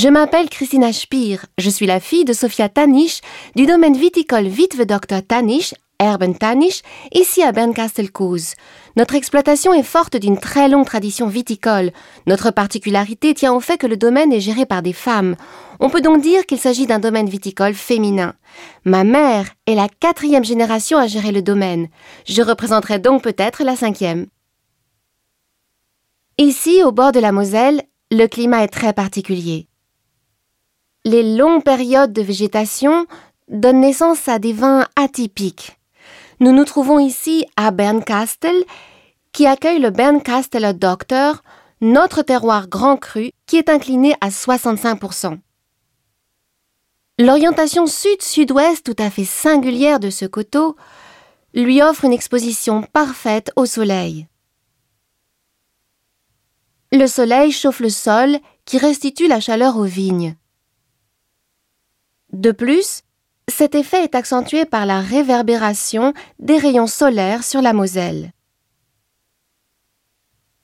Je m'appelle Christina Spier, je suis la fille de Sofia Tanisch du domaine viticole Witwe Dr Tanisch, Erben Tanisch, ici à Bernkastel-Koos. Notre exploitation est forte d'une très longue tradition viticole. Notre particularité tient au fait que le domaine est géré par des femmes. On peut donc dire qu'il s'agit d'un domaine viticole féminin. Ma mère est la quatrième génération à gérer le domaine. Je représenterai donc peut-être la cinquième. Ici, au bord de la Moselle, le climat est très particulier. Les longues périodes de végétation donnent naissance à des vins atypiques. Nous nous trouvons ici à Bernkastel, qui accueille le Bernkastel Doctor, notre terroir grand cru qui est incliné à 65%. L'orientation sud-sud-ouest tout à fait singulière de ce coteau lui offre une exposition parfaite au soleil. Le soleil chauffe le sol qui restitue la chaleur aux vignes. De plus, cet effet est accentué par la réverbération des rayons solaires sur la Moselle.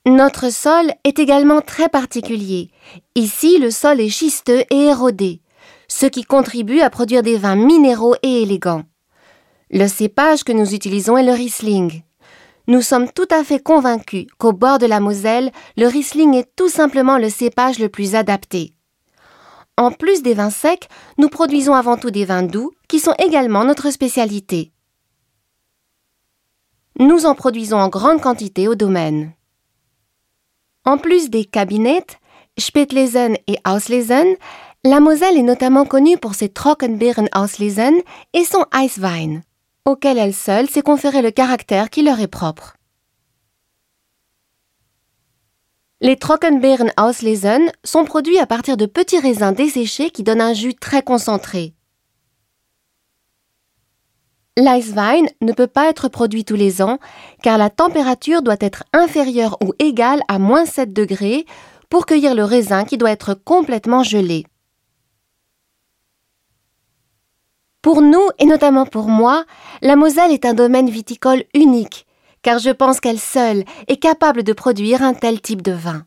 Notre sol est également très particulier. Ici, le sol est schisteux et érodé, ce qui contribue à produire des vins minéraux et élégants. Le cépage que nous utilisons est le Riesling. Nous sommes tout à fait convaincus qu'au bord de la Moselle, le Riesling est tout simplement le cépage le plus adapté. En plus des vins secs, nous produisons avant tout des vins doux, qui sont également notre spécialité. Nous en produisons en grande quantité au domaine. En plus des cabinets, Spätlesen et Auslesen, la Moselle est notamment connue pour ses Trockenbeeren Auslesen et son Eiswein, auquel elle seule s'est conféré le caractère qui leur est propre. Les Trockenbeeren Auslesen sont produits à partir de petits raisins desséchés qui donnent un jus très concentré. L'Eiswein ne peut pas être produit tous les ans car la température doit être inférieure ou égale à moins 7 degrés pour cueillir le raisin qui doit être complètement gelé. Pour nous, et notamment pour moi, la Moselle est un domaine viticole unique car je pense qu'elle seule est capable de produire un tel type de vin.